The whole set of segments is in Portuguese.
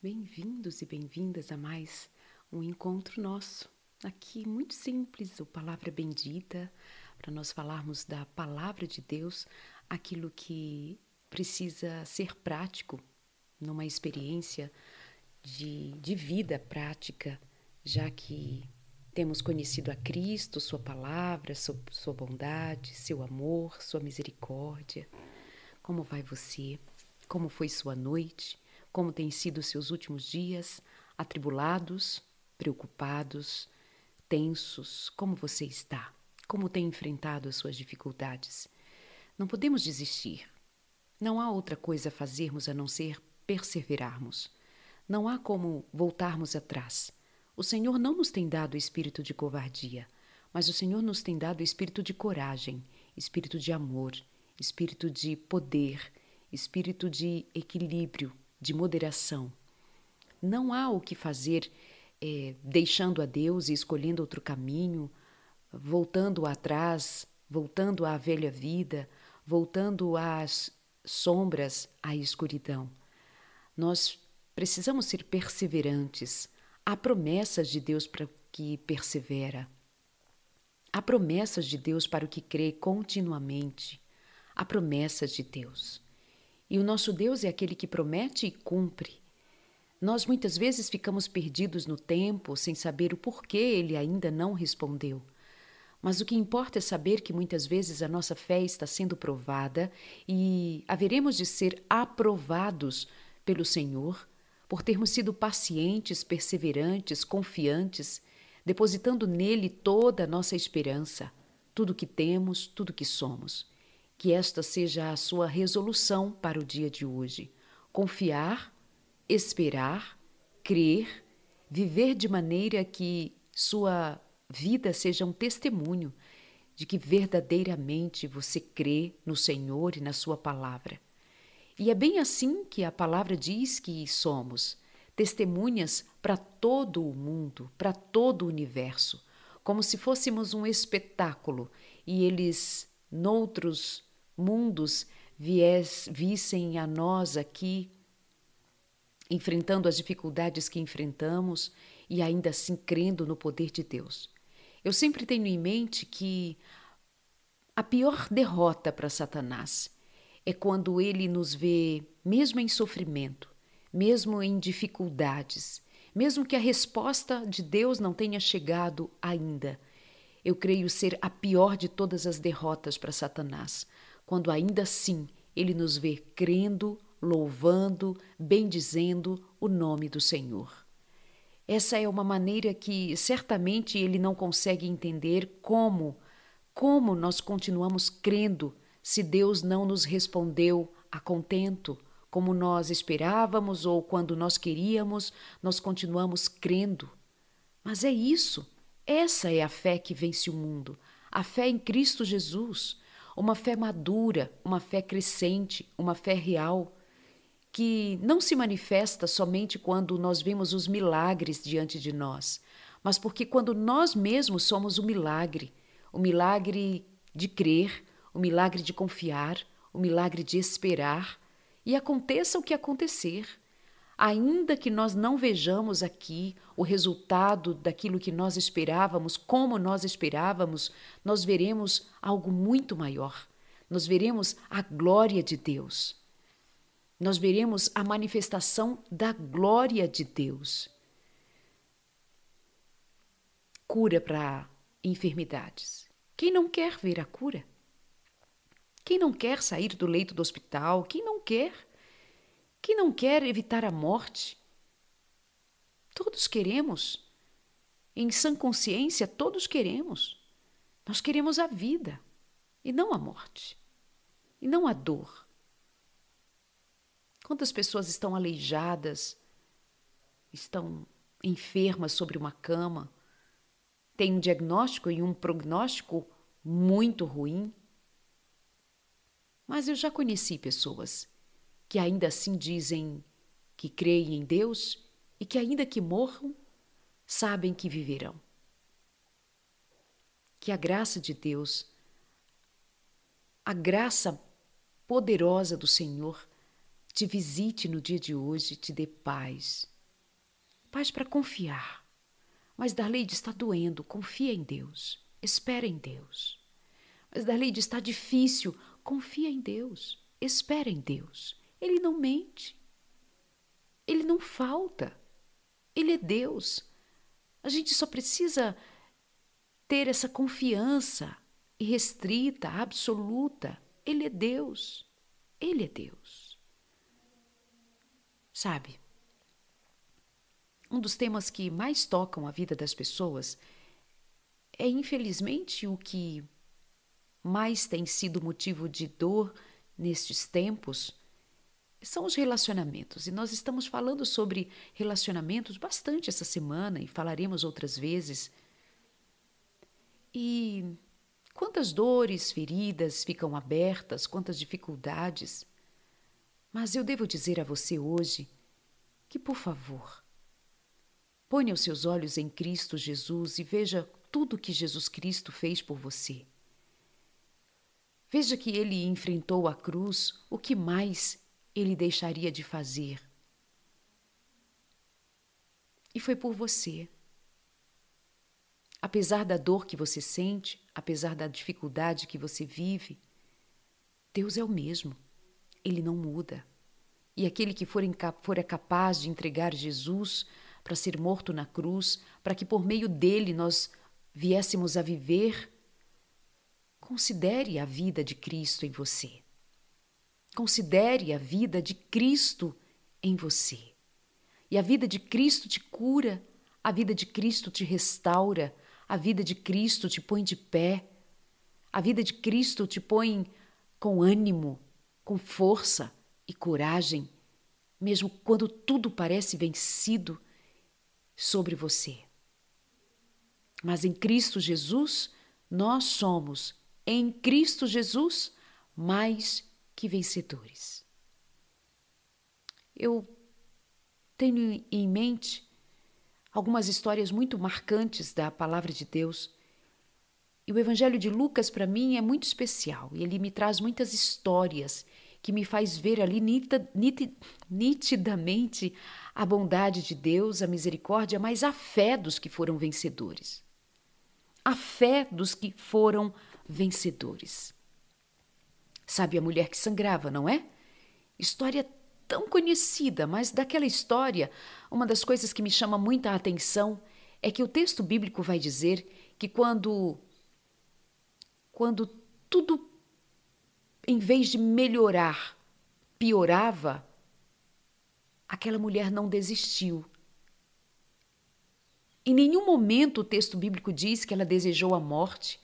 Bem-vindos e bem-vindas a mais um encontro nosso. Aqui, muito simples, o Palavra Bendita, para nós falarmos da Palavra de Deus, aquilo que precisa ser prático numa experiência de, de vida prática, já que temos conhecido a Cristo, Sua palavra, sua, sua bondade, seu amor, Sua misericórdia. Como vai você? Como foi sua noite? Como têm sido seus últimos dias? Atribulados? Preocupados? Tensos? Como você está? Como tem enfrentado as suas dificuldades? Não podemos desistir. Não há outra coisa a fazermos a não ser perseverarmos. Não há como voltarmos atrás. O Senhor não nos tem dado espírito de covardia, mas o Senhor nos tem dado espírito de coragem, espírito de amor, espírito de poder, espírito de equilíbrio, de moderação. Não há o que fazer é, deixando a Deus e escolhendo outro caminho, voltando atrás, voltando à velha vida, voltando às sombras, à escuridão. Nós precisamos ser perseverantes. Há promessas de Deus para o que persevera. Há promessas de Deus para o que crê continuamente. Há promessas de Deus. E o nosso Deus é aquele que promete e cumpre. Nós muitas vezes ficamos perdidos no tempo sem saber o porquê ele ainda não respondeu. Mas o que importa é saber que muitas vezes a nossa fé está sendo provada e haveremos de ser aprovados pelo Senhor por termos sido pacientes, perseverantes, confiantes, depositando nele toda a nossa esperança, tudo que temos, tudo que somos. Que esta seja a sua resolução para o dia de hoje. Confiar, esperar, crer, viver de maneira que sua vida seja um testemunho de que verdadeiramente você crê no Senhor e na Sua palavra. E é bem assim que a palavra diz que somos testemunhas para todo o mundo, para todo o universo, como se fôssemos um espetáculo e eles, noutros mundos vies, vissem a nós aqui enfrentando as dificuldades que enfrentamos e ainda assim crendo no poder de Deus. Eu sempre tenho em mente que a pior derrota para Satanás é quando ele nos vê, mesmo em sofrimento, mesmo em dificuldades, mesmo que a resposta de Deus não tenha chegado ainda. Eu creio ser a pior de todas as derrotas para Satanás, quando ainda assim ele nos vê crendo, louvando, bendizendo o nome do Senhor. Essa é uma maneira que certamente ele não consegue entender como, como nós continuamos crendo se Deus não nos respondeu a contento, como nós esperávamos ou quando nós queríamos, nós continuamos crendo. Mas é isso, essa é a fé que vence o mundo, a fé em Cristo Jesus uma fé madura, uma fé crescente, uma fé real, que não se manifesta somente quando nós vemos os milagres diante de nós, mas porque quando nós mesmos somos o milagre, o milagre de crer, o milagre de confiar, o milagre de esperar, e aconteça o que acontecer. Ainda que nós não vejamos aqui o resultado daquilo que nós esperávamos, como nós esperávamos, nós veremos algo muito maior. Nós veremos a glória de Deus. Nós veremos a manifestação da glória de Deus. Cura para enfermidades. Quem não quer ver a cura? Quem não quer sair do leito do hospital? Quem não quer? Quem não quer evitar a morte? Todos queremos. Em sã consciência, todos queremos. Nós queremos a vida e não a morte, e não a dor. Quantas pessoas estão aleijadas, estão enfermas sobre uma cama, têm um diagnóstico e um prognóstico muito ruim? Mas eu já conheci pessoas que ainda assim dizem que creem em Deus e que, ainda que morram, sabem que viverão. Que a graça de Deus, a graça poderosa do Senhor, te visite no dia de hoje, te dê paz. Paz para confiar. Mas Darleide está doendo, confia em Deus, espera em Deus. Mas Darleide está difícil, confia em Deus, espera em Deus. Ele não mente. Ele não falta. Ele é Deus. A gente só precisa ter essa confiança irrestrita, absoluta. Ele é Deus. Ele é Deus. Sabe? Um dos temas que mais tocam a vida das pessoas é, infelizmente, o que mais tem sido motivo de dor nestes tempos são os relacionamentos. E nós estamos falando sobre relacionamentos bastante essa semana e falaremos outras vezes. E quantas dores, feridas ficam abertas, quantas dificuldades. Mas eu devo dizer a você hoje que, por favor, ponha os seus olhos em Cristo Jesus e veja tudo que Jesus Cristo fez por você. Veja que ele enfrentou a cruz, o que mais ele deixaria de fazer. E foi por você. Apesar da dor que você sente, apesar da dificuldade que você vive, Deus é o mesmo. Ele não muda. E aquele que for, for capaz de entregar Jesus para ser morto na cruz, para que por meio dele nós viéssemos a viver, considere a vida de Cristo em você. Considere a vida de Cristo em você. E a vida de Cristo te cura, a vida de Cristo te restaura, a vida de Cristo te põe de pé, a vida de Cristo te põe com ânimo, com força e coragem, mesmo quando tudo parece vencido sobre você. Mas em Cristo Jesus, nós somos, em Cristo Jesus, mais que vencedores. Eu tenho em mente algumas histórias muito marcantes da palavra de Deus. E o Evangelho de Lucas, para mim, é muito especial. Ele me traz muitas histórias que me faz ver ali nitidamente a bondade de Deus, a misericórdia, mas a fé dos que foram vencedores. A fé dos que foram vencedores. Sabe a mulher que sangrava, não é? História tão conhecida, mas daquela história, uma das coisas que me chama muita atenção é que o texto bíblico vai dizer que quando quando tudo em vez de melhorar, piorava, aquela mulher não desistiu. Em nenhum momento o texto bíblico diz que ela desejou a morte,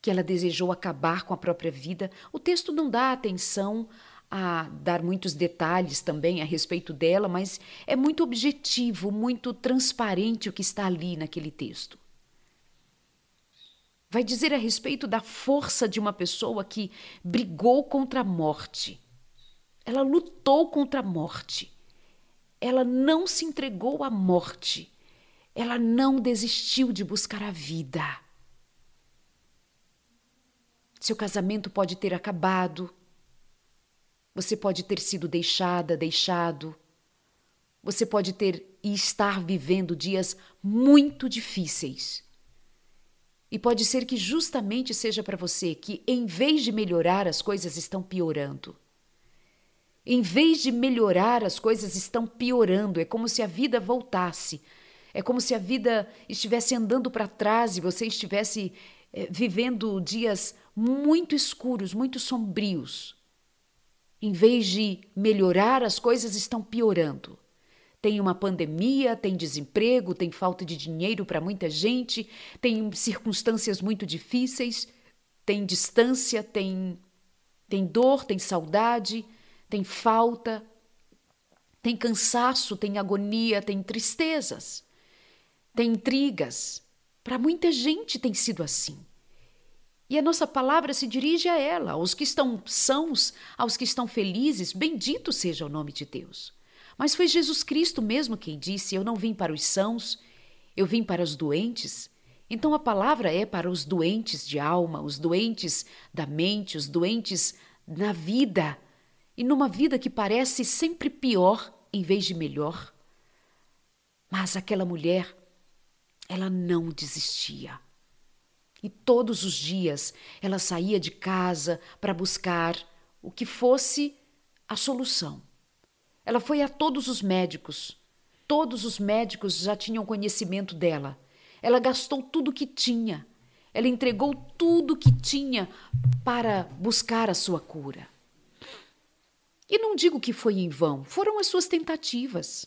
que ela desejou acabar com a própria vida. O texto não dá atenção a dar muitos detalhes também a respeito dela, mas é muito objetivo, muito transparente o que está ali naquele texto. Vai dizer a respeito da força de uma pessoa que brigou contra a morte. Ela lutou contra a morte. Ela não se entregou à morte. Ela não desistiu de buscar a vida. Seu casamento pode ter acabado. Você pode ter sido deixada, deixado. Você pode ter e estar vivendo dias muito difíceis. E pode ser que justamente seja para você que, em vez de melhorar, as coisas estão piorando. Em vez de melhorar, as coisas estão piorando. É como se a vida voltasse. É como se a vida estivesse andando para trás e você estivesse é, vivendo dias muito escuros, muito sombrios. Em vez de melhorar, as coisas estão piorando. Tem uma pandemia, tem desemprego, tem falta de dinheiro para muita gente, tem circunstâncias muito difíceis, tem distância, tem, tem dor, tem saudade, tem falta, tem cansaço, tem agonia, tem tristezas, tem intrigas. Para muita gente tem sido assim. E a nossa palavra se dirige a ela, aos que estão sãos, aos que estão felizes, bendito seja o nome de Deus. Mas foi Jesus Cristo mesmo quem disse: Eu não vim para os sãos, eu vim para os doentes. Então a palavra é para os doentes de alma, os doentes da mente, os doentes na vida. e numa vida que parece sempre pior em vez de melhor. Mas aquela mulher, ela não desistia. E todos os dias ela saía de casa para buscar o que fosse a solução. Ela foi a todos os médicos. Todos os médicos já tinham conhecimento dela. Ela gastou tudo que tinha. Ela entregou tudo que tinha para buscar a sua cura. E não digo que foi em vão, foram as suas tentativas.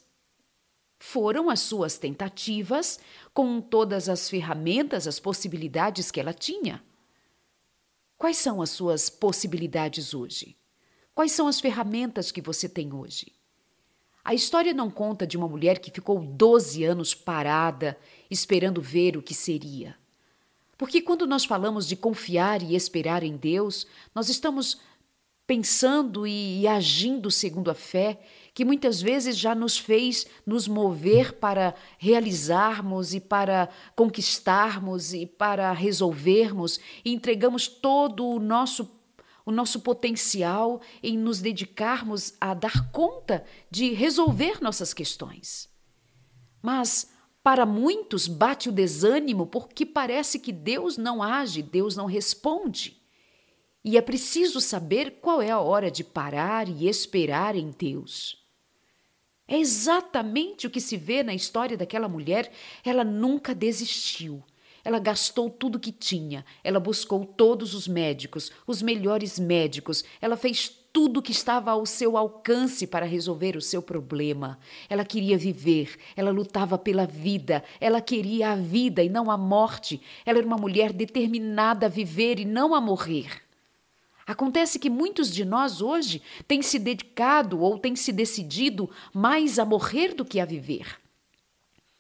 Foram as suas tentativas com todas as ferramentas, as possibilidades que ela tinha. Quais são as suas possibilidades hoje? Quais são as ferramentas que você tem hoje? A história não conta de uma mulher que ficou 12 anos parada, esperando ver o que seria. Porque quando nós falamos de confiar e esperar em Deus, nós estamos pensando e, e agindo segundo a fé, que muitas vezes já nos fez nos mover para realizarmos e para conquistarmos e para resolvermos, e entregamos todo o nosso o nosso potencial em nos dedicarmos a dar conta de resolver nossas questões. Mas para muitos bate o desânimo porque parece que Deus não age, Deus não responde. E é preciso saber qual é a hora de parar e esperar em Deus. É exatamente o que se vê na história daquela mulher. Ela nunca desistiu. Ela gastou tudo que tinha. Ela buscou todos os médicos, os melhores médicos. Ela fez tudo que estava ao seu alcance para resolver o seu problema. Ela queria viver, ela lutava pela vida, ela queria a vida e não a morte. Ela era uma mulher determinada a viver e não a morrer. Acontece que muitos de nós hoje têm se dedicado ou têm se decidido mais a morrer do que a viver.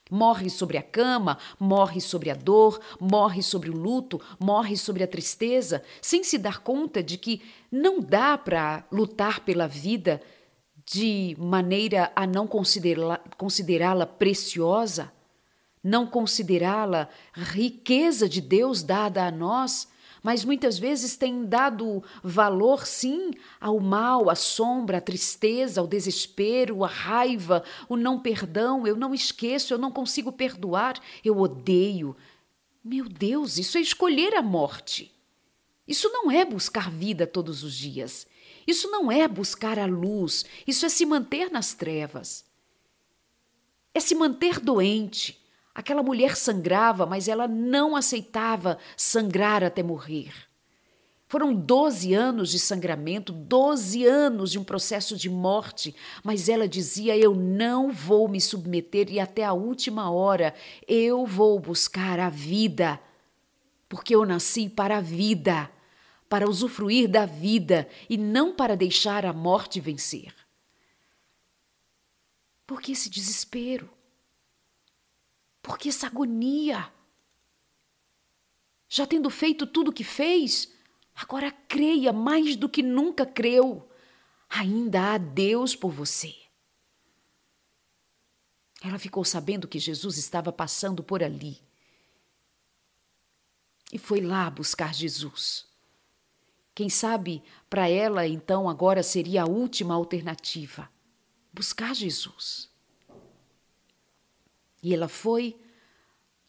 Morre sobre a cama, morre sobre a dor, morre sobre o luto, morre sobre a tristeza, sem se dar conta de que não dá para lutar pela vida de maneira a não considerá-la considerá preciosa, não considerá-la riqueza de Deus dada a nós mas muitas vezes tem dado valor, sim, ao mal, à sombra, à tristeza, ao desespero, à raiva, o não perdão. Eu não esqueço, eu não consigo perdoar, eu odeio. Meu Deus, isso é escolher a morte. Isso não é buscar vida todos os dias. Isso não é buscar a luz. Isso é se manter nas trevas. É se manter doente Aquela mulher sangrava, mas ela não aceitava sangrar até morrer. Foram 12 anos de sangramento, 12 anos de um processo de morte, mas ela dizia: Eu não vou me submeter e até a última hora eu vou buscar a vida, porque eu nasci para a vida, para usufruir da vida e não para deixar a morte vencer. Por que esse desespero? Por que essa agonia? Já tendo feito tudo o que fez, agora creia mais do que nunca creu. Ainda há Deus por você. Ela ficou sabendo que Jesus estava passando por ali. E foi lá buscar Jesus. Quem sabe para ela então agora seria a última alternativa buscar Jesus. E ela foi,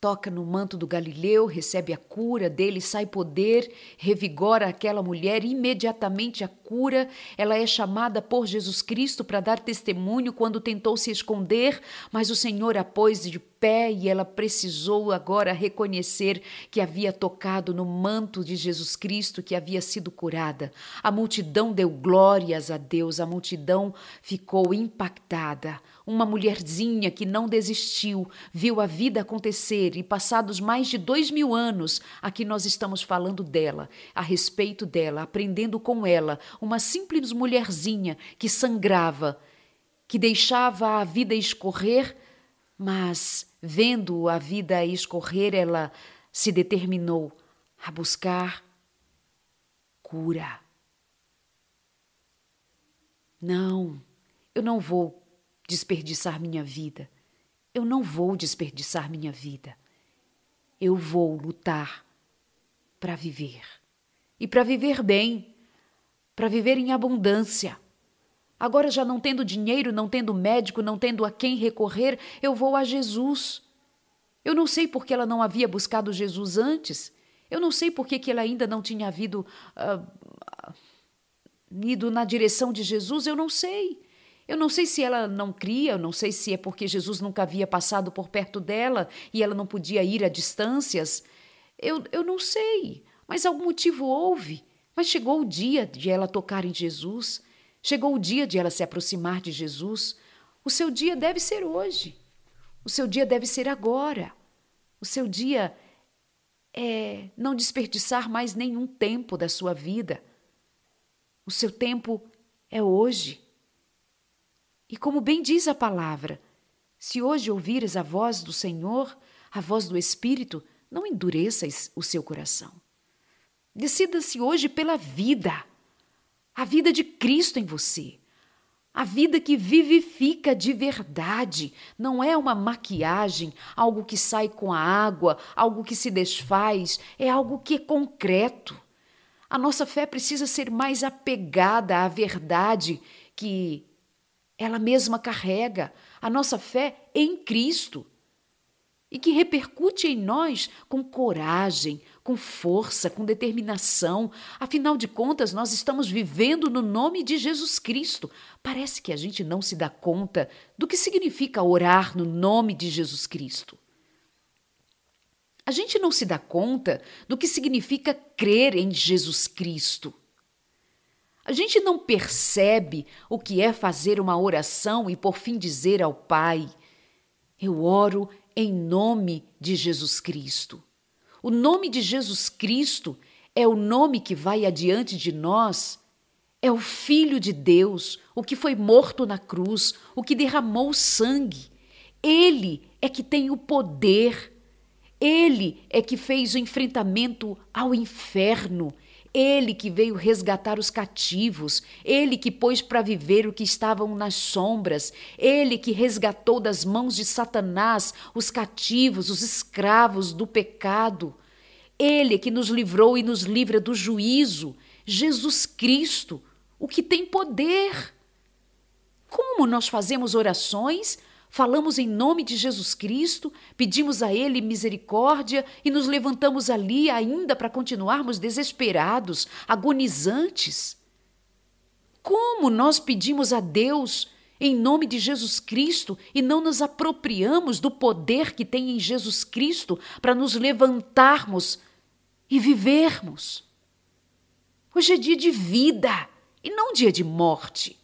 toca no manto do Galileu, recebe a cura dele, sai poder, revigora aquela mulher, imediatamente a cura, ela é chamada por Jesus Cristo para dar testemunho quando tentou se esconder, mas o Senhor a pôs de pé e ela precisou agora reconhecer que havia tocado no manto de Jesus Cristo, que havia sido curada. A multidão deu glórias a Deus, a multidão ficou impactada. Uma mulherzinha que não desistiu, viu a vida acontecer e, passados mais de dois mil anos, aqui nós estamos falando dela, a respeito dela, aprendendo com ela, uma simples mulherzinha que sangrava, que deixava a vida escorrer, mas, vendo a vida escorrer, ela se determinou a buscar cura. Não, eu não vou desperdiçar minha vida. Eu não vou desperdiçar minha vida. Eu vou lutar para viver. E para viver bem, para viver em abundância, Agora, já não tendo dinheiro, não tendo médico, não tendo a quem recorrer, eu vou a Jesus. Eu não sei por que ela não havia buscado Jesus antes. Eu não sei por que, que ela ainda não tinha havido, uh, ido na direção de Jesus. Eu não sei. Eu não sei se ela não cria, eu não sei se é porque Jesus nunca havia passado por perto dela e ela não podia ir a distâncias. Eu, eu não sei, mas algum motivo houve. Mas chegou o dia de ela tocar em Jesus, chegou o dia de ela se aproximar de Jesus. O seu dia deve ser hoje, o seu dia deve ser agora. O seu dia é não desperdiçar mais nenhum tempo da sua vida. O seu tempo é hoje. E como bem diz a palavra, se hoje ouvires a voz do Senhor, a voz do Espírito, não endureças o seu coração. Decida-se hoje pela vida, a vida de Cristo em você. A vida que vivifica de verdade não é uma maquiagem, algo que sai com a água, algo que se desfaz, é algo que é concreto. A nossa fé precisa ser mais apegada à verdade que ela mesma carrega, a nossa fé em Cristo e que repercute em nós com coragem, com força, com determinação. Afinal de contas, nós estamos vivendo no nome de Jesus Cristo. Parece que a gente não se dá conta do que significa orar no nome de Jesus Cristo. A gente não se dá conta do que significa crer em Jesus Cristo. A gente não percebe o que é fazer uma oração e por fim dizer ao Pai: Eu oro em nome de Jesus Cristo. O nome de Jesus Cristo é o nome que vai adiante de nós. É o Filho de Deus, o que foi morto na cruz, o que derramou sangue. Ele é que tem o poder. Ele é que fez o enfrentamento ao inferno. Ele que veio resgatar os cativos, ele que pôs para viver o que estavam nas sombras, ele que resgatou das mãos de Satanás os cativos, os escravos do pecado. Ele que nos livrou e nos livra do juízo, Jesus Cristo, o que tem poder. Como nós fazemos orações falamos em nome de Jesus Cristo, pedimos a Ele misericórdia e nos levantamos ali ainda para continuarmos desesperados, agonizantes. Como nós pedimos a Deus em nome de Jesus Cristo e não nos apropriamos do poder que tem em Jesus Cristo para nos levantarmos e vivermos? Hoje é dia de vida e não dia de morte.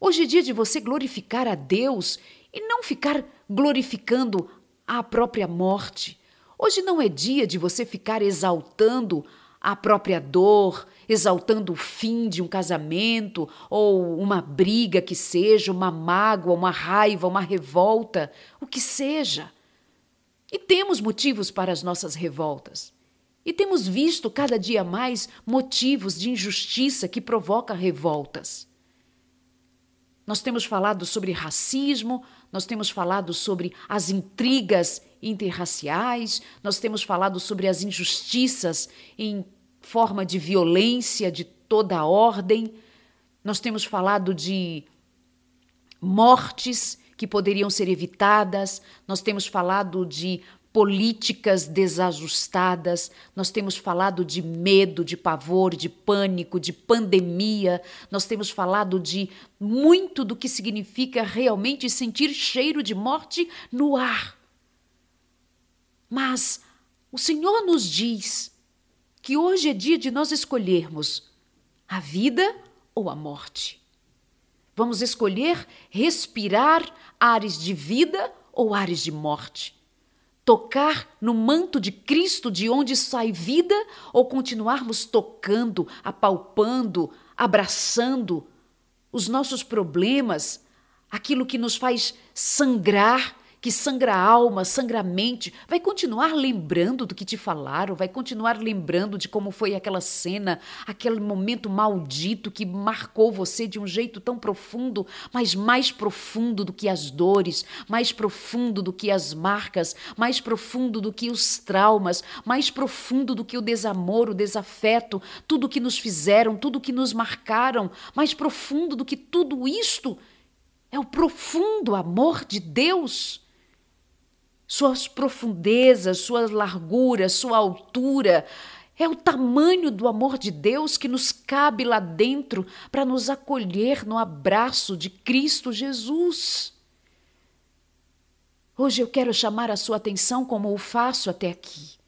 Hoje é dia de você glorificar a Deus e não ficar glorificando a própria morte. Hoje não é dia de você ficar exaltando a própria dor, exaltando o fim de um casamento ou uma briga que seja, uma mágoa, uma raiva, uma revolta, o que seja. E temos motivos para as nossas revoltas. E temos visto cada dia mais motivos de injustiça que provocam revoltas. Nós temos falado sobre racismo, nós temos falado sobre as intrigas interraciais, nós temos falado sobre as injustiças em forma de violência de toda ordem, nós temos falado de mortes que poderiam ser evitadas, nós temos falado de políticas desajustadas, nós temos falado de medo, de pavor, de pânico, de pandemia, nós temos falado de muito do que significa realmente sentir cheiro de morte no ar. Mas o Senhor nos diz que hoje é dia de nós escolhermos a vida ou a morte. Vamos escolher respirar ares de vida ou ares de morte tocar no manto de Cristo de onde sai vida ou continuarmos tocando, apalpando, abraçando os nossos problemas, aquilo que nos faz sangrar, que sangra a alma, sangra a mente, vai continuar lembrando do que te falaram, vai continuar lembrando de como foi aquela cena, aquele momento maldito que marcou você de um jeito tão profundo, mas mais profundo do que as dores, mais profundo do que as marcas, mais profundo do que os traumas, mais profundo do que o desamor, o desafeto, tudo que nos fizeram, tudo que nos marcaram, mais profundo do que tudo isto é o profundo amor de Deus. Suas profundezas, sua largura, sua altura, é o tamanho do amor de Deus que nos cabe lá dentro para nos acolher no abraço de Cristo Jesus. Hoje eu quero chamar a sua atenção como o faço até aqui.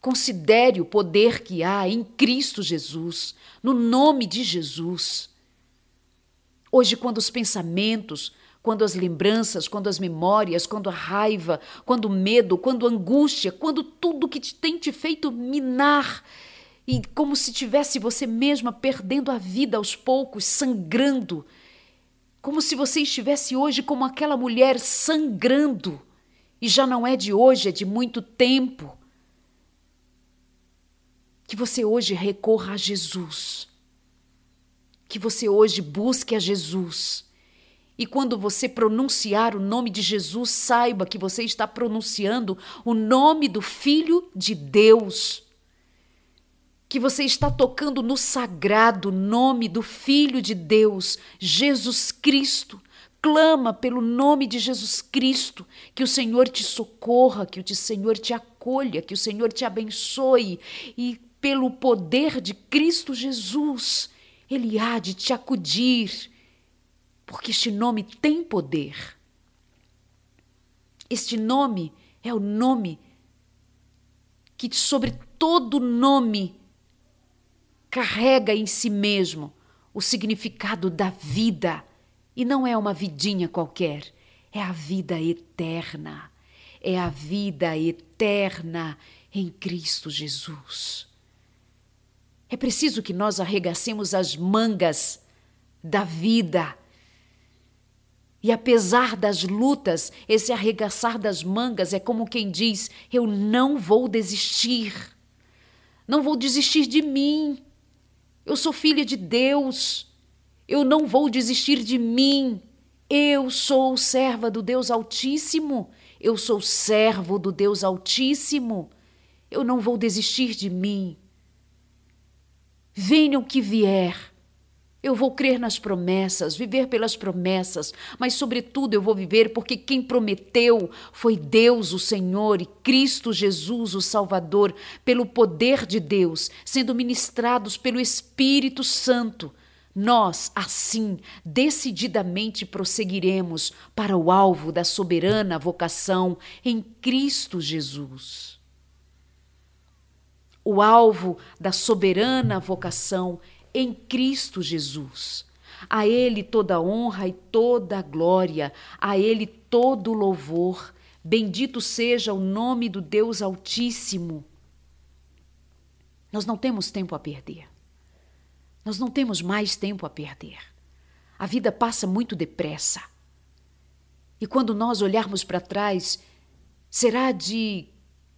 Considere o poder que há em Cristo Jesus, no nome de Jesus. Hoje, quando os pensamentos, quando as lembranças, quando as memórias, quando a raiva, quando o medo, quando a angústia, quando tudo que te tem te feito minar e como se tivesse você mesma perdendo a vida aos poucos, sangrando, como se você estivesse hoje como aquela mulher sangrando, e já não é de hoje, é de muito tempo. Que você hoje recorra a Jesus que você hoje busque a Jesus. E quando você pronunciar o nome de Jesus, saiba que você está pronunciando o nome do Filho de Deus. Que você está tocando no sagrado nome do Filho de Deus, Jesus Cristo. Clama pelo nome de Jesus Cristo, que o Senhor te socorra, que o Senhor te acolha, que o Senhor te abençoe e pelo poder de Cristo Jesus ele há de te acudir, porque este nome tem poder. Este nome é o nome que, sobre todo nome, carrega em si mesmo o significado da vida. E não é uma vidinha qualquer, é a vida eterna. É a vida eterna em Cristo Jesus. É preciso que nós arregacemos as mangas da vida. E apesar das lutas, esse arregaçar das mangas é como quem diz: Eu não vou desistir. Não vou desistir de mim. Eu sou filha de Deus. Eu não vou desistir de mim. Eu sou serva do Deus Altíssimo. Eu sou servo do Deus Altíssimo. Eu não vou desistir de mim. Venha o que vier. Eu vou crer nas promessas, viver pelas promessas, mas, sobretudo, eu vou viver porque quem prometeu foi Deus, o Senhor, e Cristo Jesus, o Salvador, pelo poder de Deus, sendo ministrados pelo Espírito Santo. Nós, assim, decididamente prosseguiremos para o alvo da soberana vocação em Cristo Jesus o alvo da soberana vocação em Cristo Jesus. A Ele toda honra e toda glória, a Ele todo louvor. Bendito seja o nome do Deus Altíssimo. Nós não temos tempo a perder. Nós não temos mais tempo a perder. A vida passa muito depressa. E quando nós olharmos para trás, será de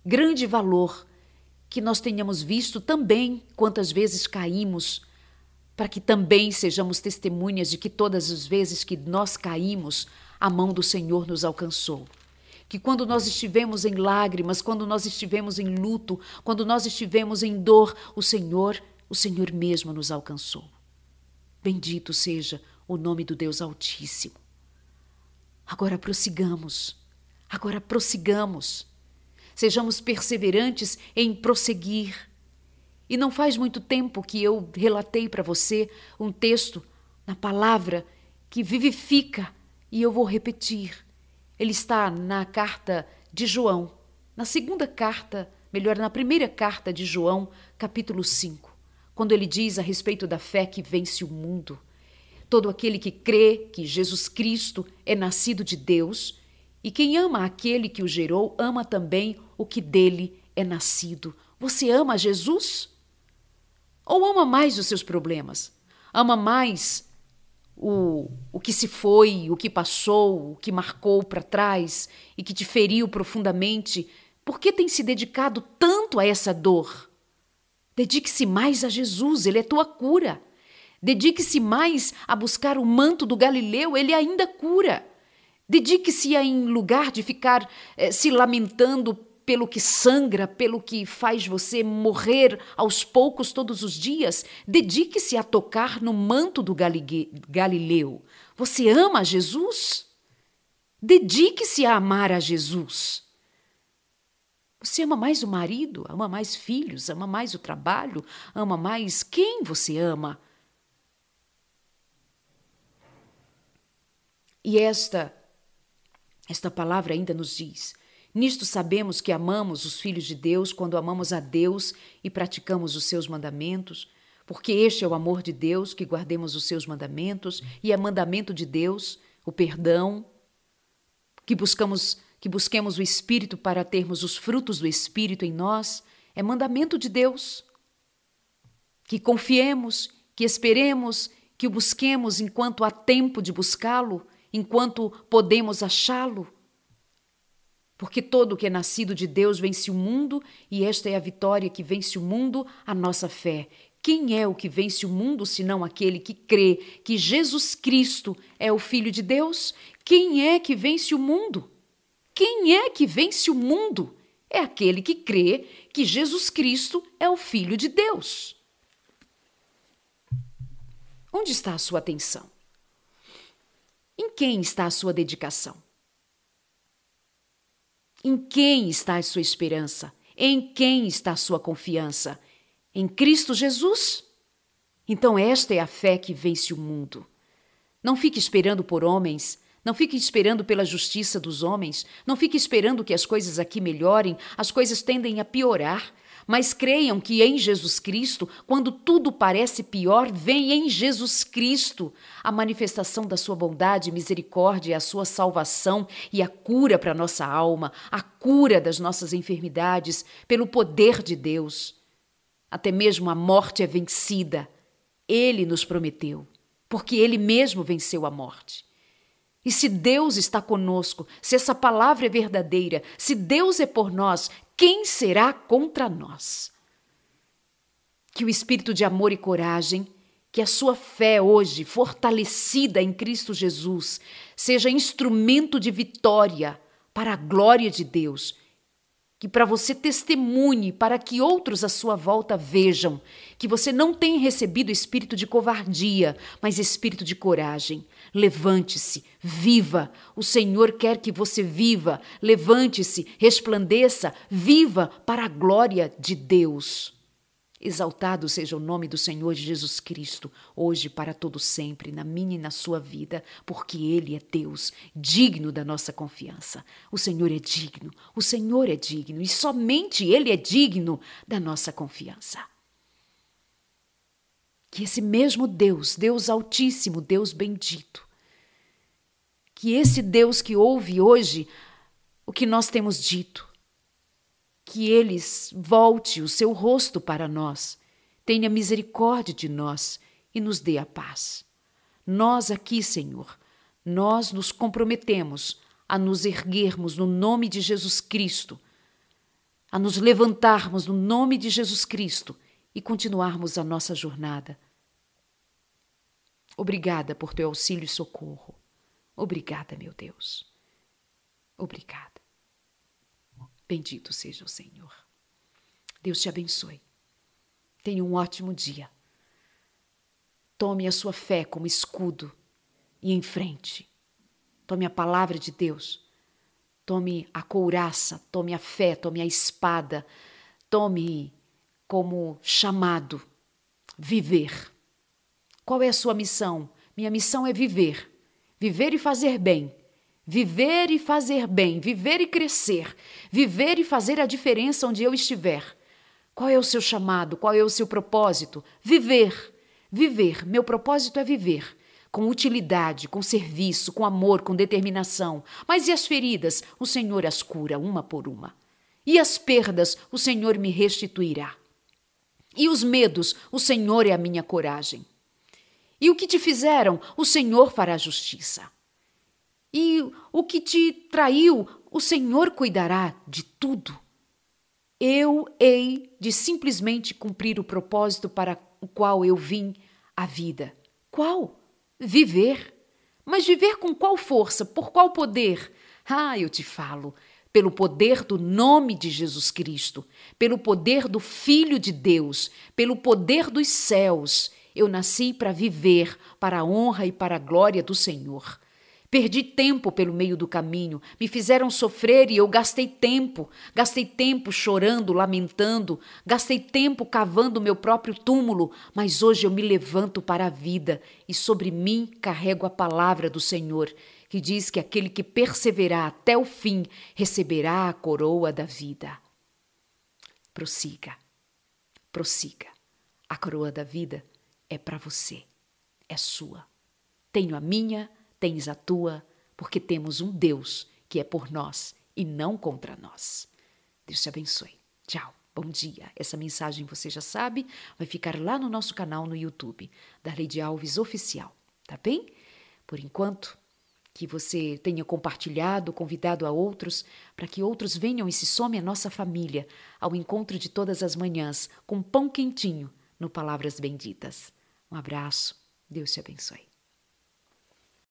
grande valor que nós tenhamos visto também quantas vezes caímos, para que também sejamos testemunhas de que todas as vezes que nós caímos, a mão do Senhor nos alcançou. Que quando nós estivemos em lágrimas, quando nós estivemos em luto, quando nós estivemos em dor, o Senhor, o Senhor mesmo nos alcançou. Bendito seja o nome do Deus Altíssimo. Agora prossigamos, agora prossigamos sejamos perseverantes em prosseguir. E não faz muito tempo que eu relatei para você um texto na palavra que vivifica, e eu vou repetir. Ele está na carta de João, na segunda carta, melhor, na primeira carta de João, capítulo 5, quando ele diz a respeito da fé que vence o mundo. Todo aquele que crê que Jesus Cristo é nascido de Deus e quem ama aquele que o gerou, ama também o que dele é nascido. Você ama Jesus? Ou ama mais os seus problemas? Ama mais o, o que se foi, o que passou, o que marcou para trás e que te feriu profundamente, por que tem se dedicado tanto a essa dor? Dedique-se mais a Jesus, ele é tua cura. Dedique-se mais a buscar o manto do Galileu, ele ainda cura. Dedique-se a, em lugar de ficar eh, se lamentando pelo que sangra, pelo que faz você morrer aos poucos todos os dias, dedique-se a tocar no manto do Galileu. Você ama Jesus? Dedique-se a amar a Jesus. Você ama mais o marido, ama mais filhos, ama mais o trabalho, ama mais quem você ama? E esta esta palavra ainda nos diz: Nisto sabemos que amamos os filhos de Deus quando amamos a Deus e praticamos os seus mandamentos, porque este é o amor de Deus, que guardemos os seus mandamentos, e é mandamento de Deus o perdão, que buscamos que busquemos o espírito para termos os frutos do espírito em nós, é mandamento de Deus. Que confiemos, que esperemos, que o busquemos enquanto há tempo de buscá-lo, enquanto podemos achá-lo. Porque todo o que é nascido de Deus vence o mundo, e esta é a vitória que vence o mundo, a nossa fé. Quem é o que vence o mundo senão aquele que crê que Jesus Cristo é o Filho de Deus? Quem é que vence o mundo? Quem é que vence o mundo? É aquele que crê que Jesus Cristo é o Filho de Deus. Onde está a sua atenção? Em quem está a sua dedicação? Em quem está a sua esperança? Em quem está a sua confiança? Em Cristo Jesus? Então, esta é a fé que vence o mundo. Não fique esperando por homens, não fique esperando pela justiça dos homens, não fique esperando que as coisas aqui melhorem, as coisas tendem a piorar. Mas creiam que em Jesus Cristo, quando tudo parece pior, vem em Jesus Cristo a manifestação da sua bondade, misericórdia, a sua salvação e a cura para nossa alma, a cura das nossas enfermidades, pelo poder de Deus. Até mesmo a morte é vencida. Ele nos prometeu, porque ele mesmo venceu a morte. E se Deus está conosco, se essa palavra é verdadeira, se Deus é por nós, quem será contra nós? Que o espírito de amor e coragem, que a sua fé hoje, fortalecida em Cristo Jesus, seja instrumento de vitória para a glória de Deus. Que para você testemunhe, para que outros à sua volta vejam que você não tem recebido espírito de covardia, mas espírito de coragem. Levante-se, viva. O Senhor quer que você viva. Levante-se, resplandeça, viva para a glória de Deus. Exaltado seja o nome do Senhor Jesus Cristo, hoje para todo sempre, na minha e na sua vida, porque ele é Deus, digno da nossa confiança. O Senhor é digno, o Senhor é digno e somente ele é digno da nossa confiança. Que esse mesmo Deus, Deus Altíssimo, Deus bendito, que esse Deus que ouve hoje o que nós temos dito, que eles volte o seu rosto para nós, tenha misericórdia de nós e nos dê a paz. Nós aqui, Senhor, nós nos comprometemos a nos erguermos no nome de Jesus Cristo, a nos levantarmos no nome de Jesus Cristo e continuarmos a nossa jornada. Obrigada por teu auxílio e socorro. Obrigada, meu Deus. Obrigada. Bendito seja o Senhor. Deus te abençoe. Tenha um ótimo dia. Tome a sua fé como escudo e em frente. Tome a palavra de Deus. Tome a couraça, tome a fé, tome a espada. Tome como chamado viver. Qual é a sua missão? Minha missão é viver. Viver e fazer bem. Viver e fazer bem, viver e crescer, viver e fazer a diferença onde eu estiver. Qual é o seu chamado? Qual é o seu propósito? Viver. Viver. Meu propósito é viver. Com utilidade, com serviço, com amor, com determinação. Mas e as feridas? O Senhor as cura uma por uma. E as perdas? O Senhor me restituirá. E os medos? O Senhor é a minha coragem. E o que te fizeram, o Senhor fará justiça. E o que te traiu, o Senhor cuidará de tudo. Eu hei de simplesmente cumprir o propósito para o qual eu vim à vida. Qual? Viver. Mas viver com qual força? Por qual poder? Ah, eu te falo, pelo poder do nome de Jesus Cristo, pelo poder do Filho de Deus, pelo poder dos céus. Eu nasci para viver para a honra e para a glória do Senhor. Perdi tempo pelo meio do caminho, me fizeram sofrer e eu gastei tempo. Gastei tempo chorando, lamentando, gastei tempo cavando meu próprio túmulo, mas hoje eu me levanto para a vida e sobre mim carrego a palavra do Senhor, que diz que aquele que perseverar até o fim receberá a coroa da vida. Prossiga, prossiga. A coroa da vida é para você, é sua. Tenho a minha tens a tua, porque temos um Deus que é por nós e não contra nós. Deus te abençoe. Tchau. Bom dia. Essa mensagem você já sabe, vai ficar lá no nosso canal no YouTube, da Lady Alves Oficial, tá bem? Por enquanto, que você tenha compartilhado, convidado a outros, para que outros venham e se somem à nossa família, ao encontro de todas as manhãs, com pão quentinho no Palavras Benditas. Um abraço. Deus te abençoe.